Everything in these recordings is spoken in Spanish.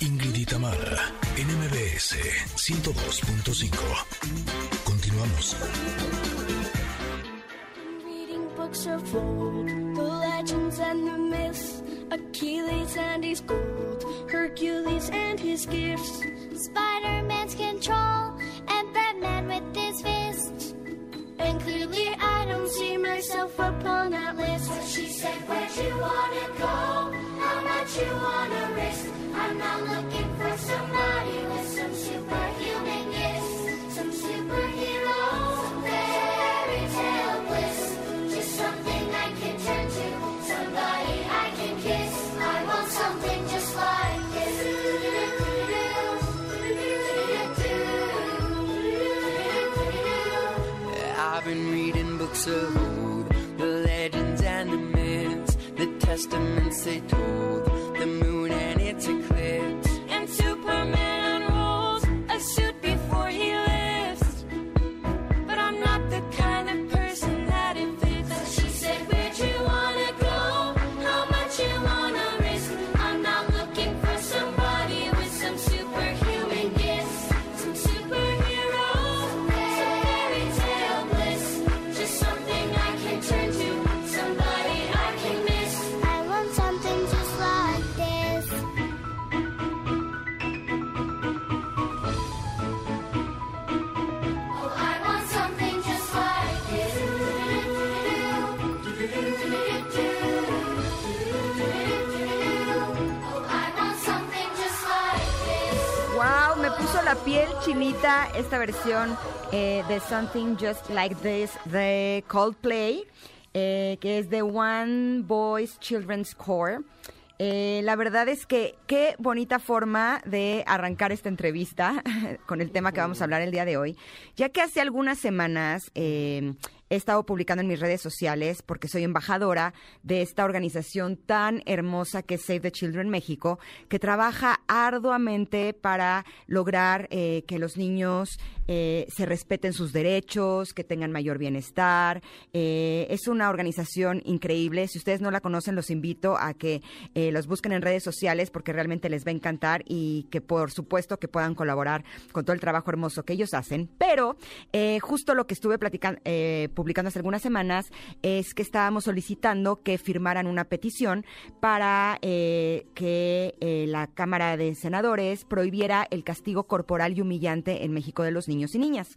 Ingrid y Tamara, NMBS 102.5. Continuamos. Books of old, the legends and the myths, Achilles and his gold, Hercules and his gifts, Spider-Man's control, and Batman with his fists. and clearly I don't see myself upon that list. So she said, Where'd you wanna go? Much you wanna risk? I'm not looking for somebody with some puso la piel chinita esta versión eh, de Something Just Like This de Coldplay, eh, que es de One Voice Children's Core. Eh, la verdad es que qué bonita forma de arrancar esta entrevista con el tema que vamos a hablar el día de hoy, ya que hace algunas semanas he estado publicando en mis redes sociales porque soy embajadora de esta organización tan hermosa que es Save the Children México, que trabaja arduamente para lograr eh, que los niños eh, se respeten sus derechos, que tengan mayor bienestar. Eh, es una organización increíble. Si ustedes no la conocen, los invito a que eh, los busquen en redes sociales porque realmente les va a encantar y que por supuesto que puedan colaborar con todo el trabajo hermoso que ellos hacen. Pero justo lo que estuve publicando hace algunas semanas es que estábamos solicitando que firmaran una petición para que la Cámara de Senadores prohibiera el castigo corporal y humillante en México de los niños y niñas.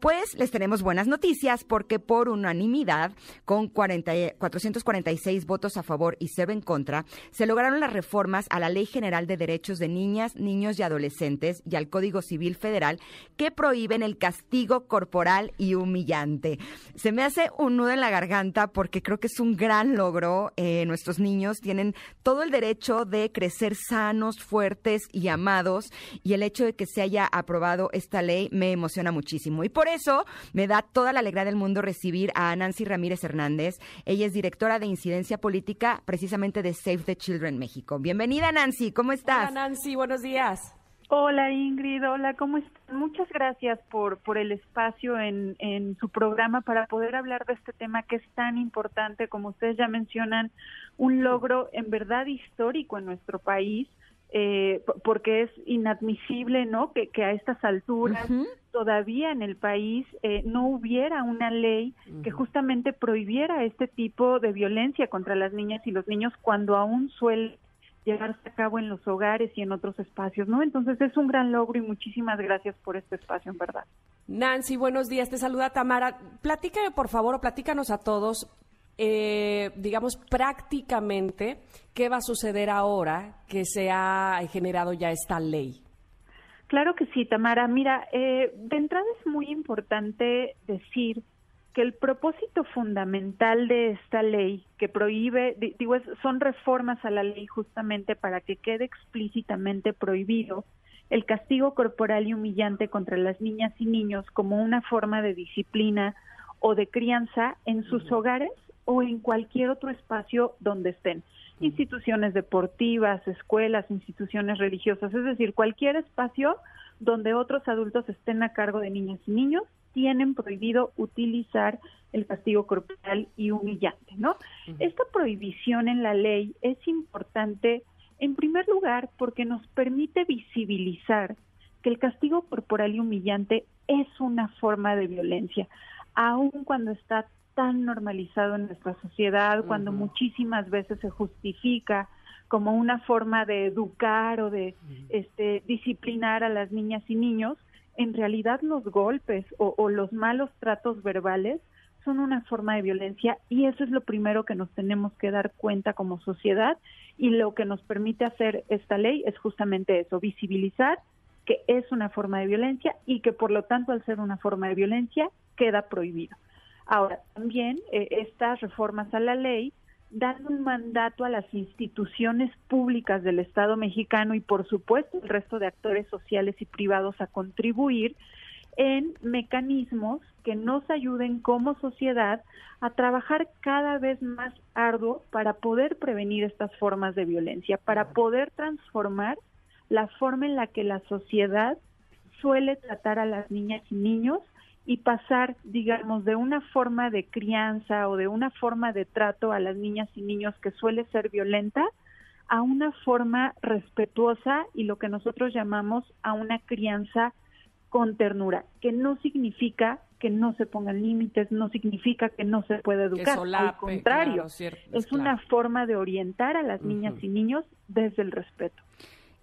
Pues les tenemos buenas noticias porque por unanimidad, con 40 y- 446 votos a favor y 0 en contra, se lograron las reformas a la Ley General de Derechos de Niñas, Niños y Adolescentes y al Código Civil Federal que prohíben el castigo corporal y humillante. Se me hace un nudo en la garganta porque creo que es un gran logro. Eh, nuestros niños tienen todo el derecho de crecer sanos, fuertes y amados y el hecho de que se haya aprobado esta ley me emociona muchísimo. Y por eso me da toda la alegría del mundo recibir a Nancy Ramírez Hernández. Ella es directora de incidencia política precisamente de Save the Children México. Bienvenida Nancy, ¿cómo estás? Hola Nancy, buenos días. Hola Ingrid, hola, ¿cómo están? Muchas gracias por, por el espacio en, en su programa para poder hablar de este tema que es tan importante, como ustedes ya mencionan, un logro en verdad histórico en nuestro país, eh, porque es inadmisible, ¿no? Que, que a estas alturas todavía en el país eh, no hubiera una ley que justamente prohibiera este tipo de violencia contra las niñas y los niños cuando aún suele llevarse a cabo en los hogares y en otros espacios, ¿no? Entonces es un gran logro y muchísimas gracias por este espacio, en verdad. Nancy, buenos días. Te saluda Tamara. Platícame, por favor, o platícanos a todos, eh, digamos, prácticamente, qué va a suceder ahora que se ha generado ya esta ley. Claro que sí, Tamara. Mira, eh, de entrada es muy importante decir que el propósito fundamental de esta ley que prohíbe, di- digo, es- son reformas a la ley justamente para que quede explícitamente prohibido el castigo corporal y humillante contra las niñas y niños como una forma de disciplina o de crianza en sus hogares o en cualquier otro espacio donde estén. Instituciones deportivas, escuelas, instituciones religiosas, es decir, cualquier espacio donde otros adultos estén a cargo de niñas y niños tienen prohibido utilizar el castigo corporal y humillante, ¿no? Esta prohibición en la ley es importante En primer lugar, porque nos permite visibilizar que el castigo corporal y humillante es una forma de violencia, aun cuando está tan normalizado en nuestra sociedad, cuando muchísimas veces se justifica como una forma de educar o de este, disciplinar a las niñas y niños, en realidad los golpes o, o los malos tratos verbales son una forma de violencia y eso es lo primero que nos tenemos que dar cuenta como sociedad y lo que nos permite hacer esta ley es justamente eso, visibilizar que es una forma de violencia y que por lo tanto al ser una forma de violencia queda prohibido. Ahora, también eh, estas reformas a la ley dan un mandato a las instituciones públicas del Estado mexicano y por supuesto el resto de actores sociales y privados a contribuir en mecanismos que nos ayuden como sociedad a trabajar cada vez más arduo para poder prevenir estas formas de violencia, para poder transformar la forma en la que la sociedad suele tratar a las niñas y niños y pasar, digamos, de una forma de crianza o de una forma de trato a las niñas y niños que suele ser violenta a una forma respetuosa y lo que nosotros llamamos a una crianza con ternura, que no significa que no se pongan límites, no significa que no se pueda educar, solape, al contrario, claro, cierto, es claro. una forma de orientar a las niñas y niños desde el respeto.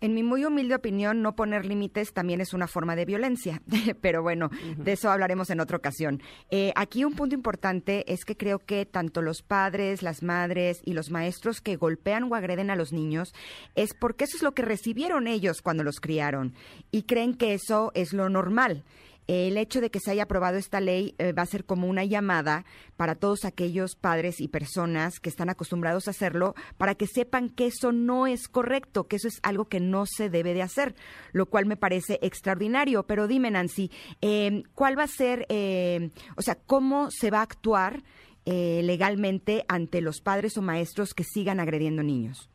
En mi muy humilde opinión, no poner límites también es una forma de violencia, pero bueno, de eso hablaremos en otra ocasión. Eh, aquí un punto importante es que creo que tanto los padres, las madres y los maestros que golpean o agreden a los niños es porque eso es lo que recibieron ellos cuando los criaron y creen que eso es lo normal. El hecho de que se haya aprobado esta ley eh, va a ser como una llamada para todos aquellos padres y personas que están acostumbrados a hacerlo para que sepan que eso no es correcto, que eso es algo que no se debe de hacer, lo cual me parece extraordinario. Pero dime, Nancy, eh, ¿cuál va a ser, eh, o sea, cómo se va a actuar eh, legalmente ante los padres o maestros que sigan agrediendo niños?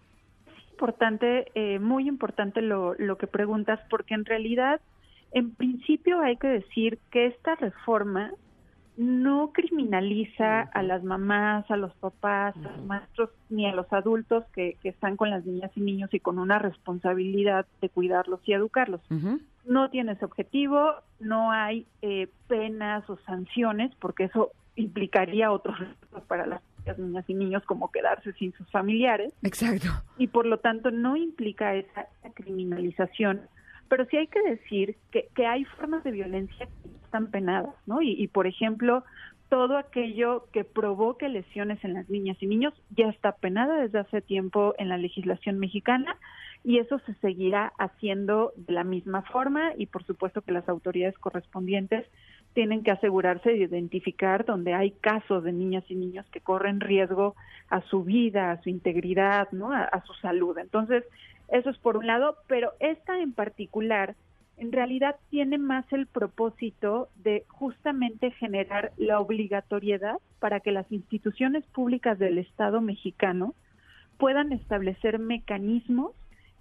importante, eh, muy importante lo, lo que preguntas, porque en realidad, en principio hay que decir que esta reforma no criminaliza a las mamás, a los papás, a los maestros, ni a los adultos que, que están con las niñas y niños y con una responsabilidad de cuidarlos y educarlos. No tiene ese objetivo, no hay eh, penas o sanciones, porque eso implicaría otros riesgos para las niñas y niños, como quedarse sin sus familiares Exacto. y por lo tanto no implica esa criminalización. Pero sí hay que decir que, que hay formas de violencia que están penadas, ¿no? Y, y, por ejemplo, todo aquello que provoque lesiones en las niñas y niños ya está penada desde hace tiempo en la legislación mexicana y eso se seguirá haciendo de la misma forma y por supuesto que las autoridades correspondientes tienen que asegurarse de identificar donde hay casos de niñas y niños que corren riesgo a su vida, a su integridad, ¿no? a, a su salud. Entonces, eso es por un lado, pero esta en particular en realidad tiene más el propósito de justamente generar la obligatoriedad para que las instituciones públicas del Estado mexicano puedan establecer mecanismos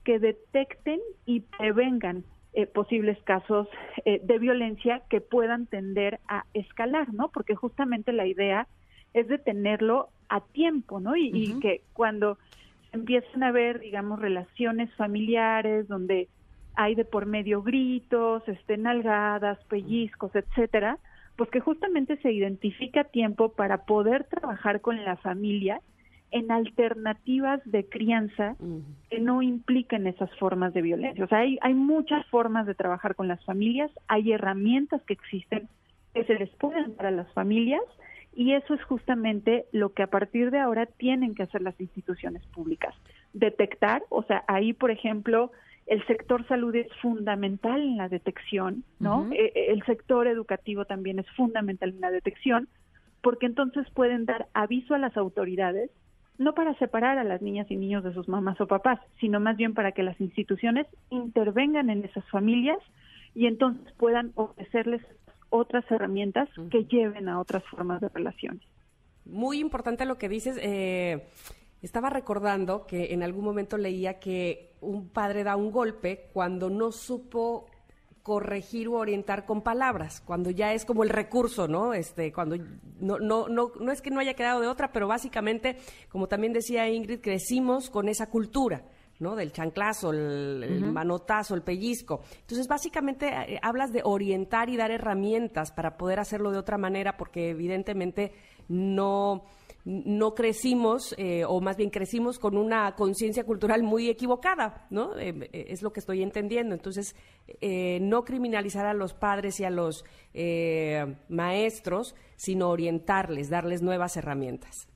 que detecten y prevengan eh, posibles casos eh, de violencia que puedan tender a escalar, ¿no? Porque justamente la idea es detenerlo a tiempo, ¿no? Y, y que cuando empiezan a haber, digamos, relaciones familiares donde hay de por medio gritos, este, nalgadas, pellizcos, etcétera, pues que justamente se identifica tiempo para poder trabajar con la familia en alternativas de crianza que no impliquen esas formas de violencia. O sea, hay, hay muchas formas de trabajar con las familias, hay herramientas que existen que se les pueden dar a las familias y eso es justamente lo que a partir de ahora tienen que hacer las instituciones públicas. Detectar, o sea, ahí, por ejemplo, el sector salud es fundamental en la detección, ¿no? Ujú. Eh, el sector educativo también es fundamental en la detección, porque entonces pueden dar aviso a las autoridades, no para separar a las niñas y niños de sus mamás o papás, sino más bien para que las instituciones intervengan en esas familias y entonces puedan ofrecerles otras herramientas que lleven a otras formas de relaciones. Muy importante lo que dices. eh, estaba recordando que en algún momento leía que un padre da un golpe cuando no supo corregir o orientar con palabras, cuando ya es como el recurso, ¿no? Este, cuando no, no, no, no es que no haya quedado de otra, pero básicamente, como también decía Ingrid, crecimos con esa cultura ¿no? Del chanclazo, el, el manotazo, el pellizco. Entonces, básicamente eh, hablas de orientar y dar herramientas para poder hacerlo de otra manera, porque evidentemente no no crecimos, eh, o más bien crecimos con una conciencia cultural muy equivocada, ¿no? Eh, eh, es lo que estoy entendiendo. Entonces, eh, no criminalizar a los padres y a los eh, maestros, sino orientarles, darles nuevas herramientas.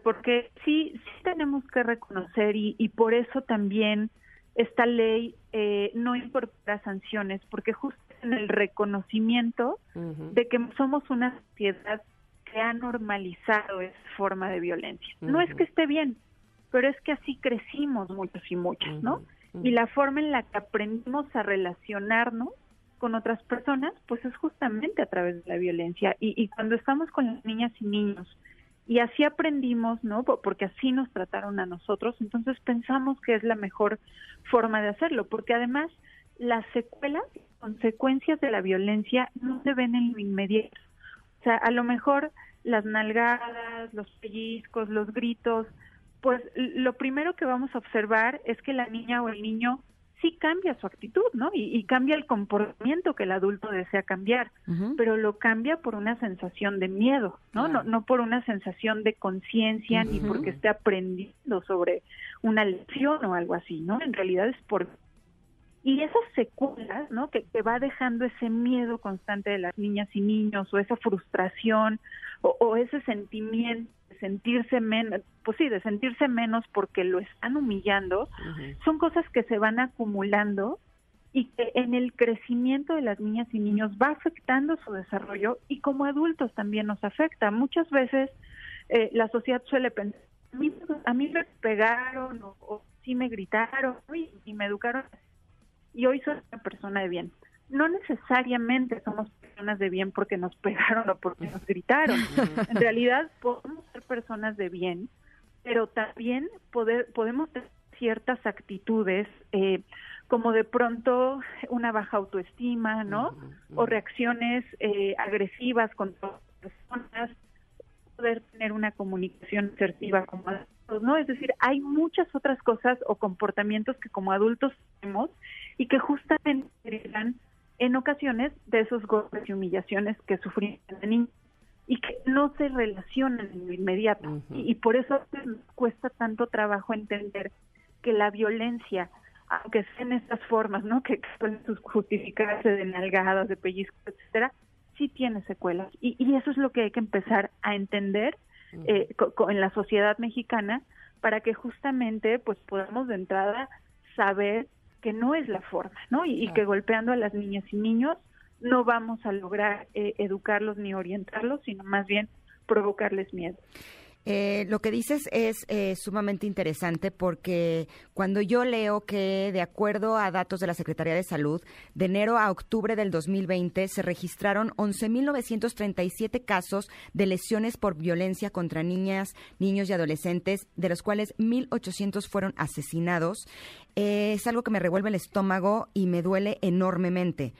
Porque sí, sí tenemos que reconocer y, y por eso también esta ley eh, no incorpora sanciones, porque justo en el reconocimiento de que somos una sociedad que ha normalizado esa forma de violencia. No es que esté bien, pero es que así crecimos muchos y muchas, ¿no? Y la forma en la que aprendimos a relacionarnos con otras personas, pues es justamente a través de la violencia. Y, y cuando estamos con las niñas y niños, y así aprendimos, ¿no? Po- Porque así nos trataron a nosotros, entonces pensamos que es la mejor forma de hacerlo, porque además las secuelas, consecuencias de la violencia no se ven en lo inmediato. O sea, a lo mejor las nalgadas, los pellizcos, los gritos, pues lo primero que vamos a observar es que la niña o el niño sí cambia su actitud, ¿no? Y, y cambia el comportamiento que el adulto desea cambiar, pero lo cambia por una sensación de miedo, ¿no? No, no por una sensación de conciencia ni porque esté aprendiendo sobre una lección o algo así, ¿no? En realidad es por y esas secuelas, ¿no? Que, que va dejando ese miedo constante de las niñas y niños o esa frustración o, o ese sentimiento sentirse menos, pues sí, de sentirse menos porque lo están humillando, son cosas que se van acumulando y que en el crecimiento de las niñas y niños va afectando su desarrollo y como adultos también nos afecta. Muchas veces eh, la sociedad suele pensar, a mí, a mí me pegaron o, o sí me gritaron y, y me educaron y hoy soy una persona de bien. No necesariamente somos personas de bien porque nos pegaron o porque nos gritaron. En realidad podemos personas de bien, pero también poder, podemos tener ciertas actitudes eh, como de pronto una baja autoestima, ¿no? O reacciones eh, agresivas contra otras personas, poder tener una comunicación asertiva como adultos, ¿no? Es decir, hay muchas otras cosas o comportamientos que como adultos tenemos y que justamente derivan en ocasiones de esos golpes y humillaciones que sufrimos de niños y que no se relacionan en lo inmediato. y, y por eso nos cuesta tanto trabajo entender que la violencia, aunque sea en estas formas, ¿no? Que sus- justificarse de nalgadas, de pellizcos, etcétera, sí tiene secuelas. Y, y eso es lo que hay que empezar a entender eh, en la sociedad mexicana para que justamente pues podamos de entrada saber que no es la forma, ¿no? Y, y que golpeando a las niñas y niños no vamos a lograr eh, educarlos ni orientarlos, sino más bien provocarles miedo. Eh, lo que dices es eh, sumamente interesante porque cuando yo leo que, de acuerdo a datos de la Secretaría de Salud, de enero a octubre del 2020 se registraron 11.937 casos de lesiones por violencia contra niñas, niños y adolescentes, de los cuales 1.800 fueron asesinados, eh, es algo que me revuelve el estómago y me duele enormemente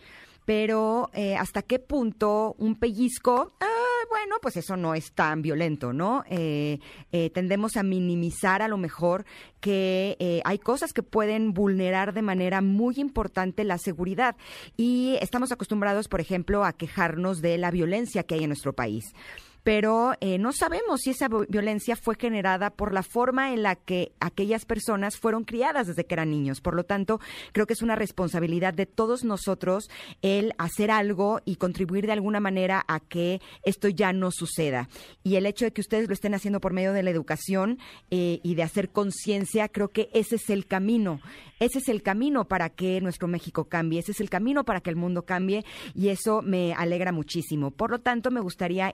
pero eh, hasta qué punto un pellizco, ah, bueno, pues eso no es tan violento, ¿no? Eh, eh, tendemos a minimizar a lo mejor que eh, hay cosas que pueden vulnerar de manera muy importante la seguridad. Y estamos acostumbrados, por ejemplo, a quejarnos de la violencia que hay en nuestro país pero eh, no sabemos si esa vi- violencia fue generada por la forma en la que aquellas personas fueron criadas desde que eran niños. Por lo tanto, creo que es una responsabilidad de todos nosotros el hacer algo y contribuir de alguna manera a que esto ya no suceda. Y el hecho de que ustedes lo estén haciendo por medio de la educación eh, y de hacer conciencia, creo que ese es el camino. Ese es el camino para que nuestro México cambie, ese es el camino para que el mundo cambie y eso me alegra muchísimo. Por lo tanto, me gustaría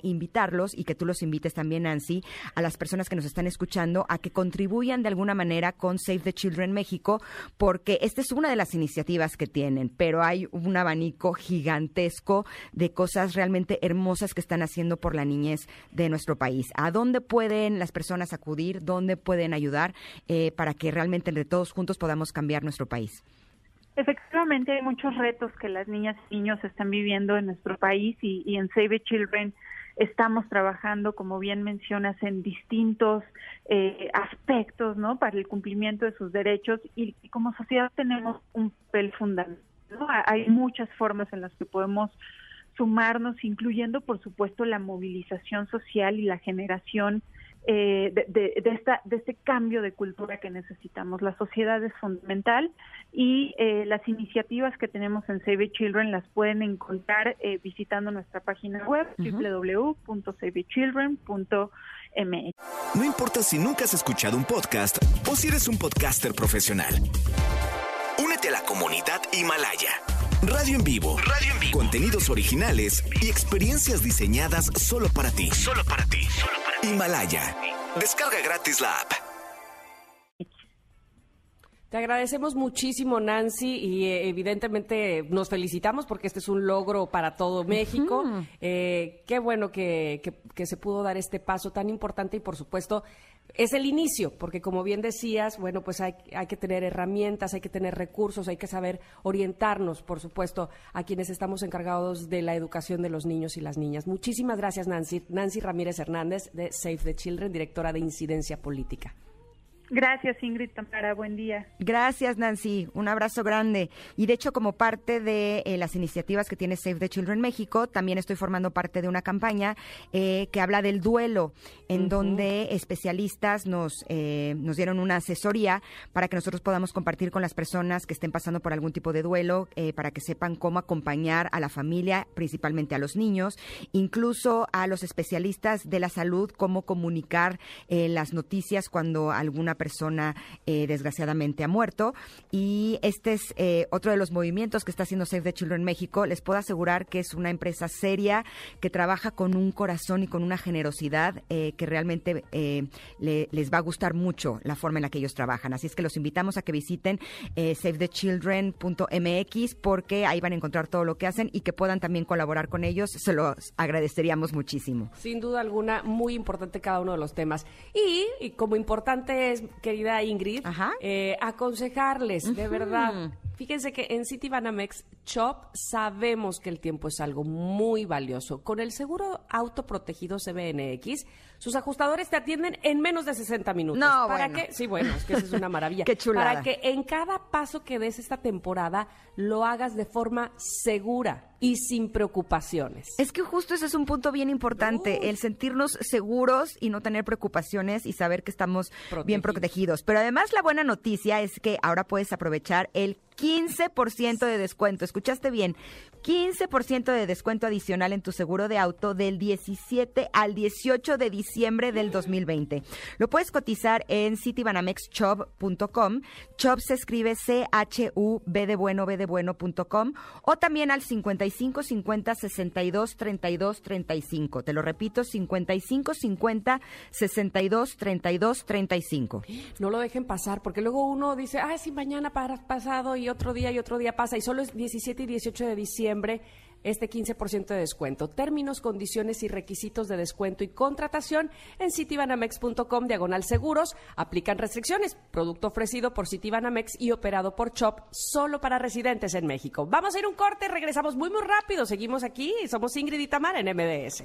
y que tú los invites también, Nancy, a las personas que nos están escuchando a que contribuyan de alguna manera con Save the Children México, porque esta es una de las iniciativas que tienen, pero hay un abanico gigantesco de cosas realmente hermosas que están haciendo por la niñez de nuestro país. ¿A dónde pueden las personas acudir? ¿Dónde pueden ayudar eh, para que realmente entre todos juntos podamos cambiar nuestro país? Efectivamente, hay muchos retos que las niñas y niños están viviendo en nuestro país y, y en Save the Children estamos trabajando, como bien mencionas, en distintos eh, aspectos, ¿no? Para el cumplimiento de sus derechos y, como sociedad tenemos un papel fundamental. ¿no? Hay muchas formas en las que podemos sumarnos, incluyendo, por supuesto, la movilización social y la generación eh, de, de, de esta, de este cambio de cultura que necesitamos. La sociedad es fundamental y eh, las iniciativas que tenemos en Save the Children las pueden encontrar eh, visitando nuestra página web www.savethechildren.mx. No importa si nunca has escuchado un podcast o si eres un podcaster profesional. Únete a la comunidad Himalaya. Radio en vivo. Radio en vivo. Contenidos originales y experiencias diseñadas solo para ti. Solo para ti. Himalaya. Descarga gratis la app. Te agradecemos muchísimo, Nancy, y eh, evidentemente nos felicitamos porque este es un logro para todo México. Eh, qué bueno que, que- que se pudo dar este paso tan importante y, por supuesto, es el inicio, porque como bien decías, bueno, pues hay, hay que tener herramientas, hay que tener recursos, hay que saber orientarnos, por supuesto, a quienes estamos encargados de la educación de los niños y las niñas. Muchísimas gracias, Nancy. Nancy Ramírez Hernández, de Save the Children, directora de Incidencia Política. Gracias, Ingrid Tamara. Buen día. Gracias, Nancy. Un abrazo grande. Y de hecho, como parte de eh, las iniciativas que tiene Save the Children México, también estoy formando parte de una campaña eh, que habla del duelo, en donde especialistas nos, eh, nos dieron una asesoría para que nosotros podamos compartir con las personas que estén pasando por algún tipo de duelo, eh, para que sepan cómo acompañar a la familia, principalmente a los niños, incluso a los especialistas de la salud, cómo comunicar las noticias cuando alguna persona eh, desgraciadamente ha muerto. Y este es eh, otro de los movimientos que está haciendo Save the Children México. Les puedo asegurar que es una empresa seria que trabaja con un corazón y con una generosidad eh, que realmente le- les va a gustar mucho la forma en la que ellos trabajan. Así es que los invitamos a que visiten savethechildren.mx porque ahí van a encontrar todo lo que hacen y que puedan también colaborar con ellos. Se los agradeceríamos muchísimo. Sin duda alguna, muy importante cada uno de los temas. Y, y como importante es, querida Ingrid, eh, aconsejarles, de verdad. Fíjense que en City Banamex Shop sabemos que el tiempo es algo muy valioso. Con el seguro autoprotegido CBNX, sus ajustadores te atienden en menos de 60 minutos. No, ¿Para bueno. qué? Sí, bueno, es que eso es una maravilla. Qué chulada. Para que en cada paso que des esta temporada lo hagas de forma segura y sin preocupaciones. Es que justo ese es un punto bien importante, el sentirnos seguros y no tener preocupaciones y saber que estamos bien protegidos. Pero además la buena noticia es que ahora puedes aprovechar el 15% de descuento. ¿Escuchaste bien? 15% de descuento adicional en tu seguro de auto del 17 al 18 de diciembre del 2020. Lo puedes cotizar en citybanamexchop.com. Chop se escribe C-H-U-B de bueno, B de bueno.com o también al 55 50 62 32 35. Te lo repito, 55 50 62 32 35. No lo dejen pasar, porque luego uno dice, ah, sí, mañana pasado y otro día y otro día pasa, y solo es 17 y 18 de diciembre este 15% de descuento. Términos, condiciones y requisitos de descuento y contratación en citibanamex.com diagonal seguros. Aplican restricciones. Producto ofrecido por Citibanamex y operado por CHOP solo para residentes en México. Vamos a ir un corte, regresamos muy muy rápido. Seguimos aquí, somos Ingrid y en MBS.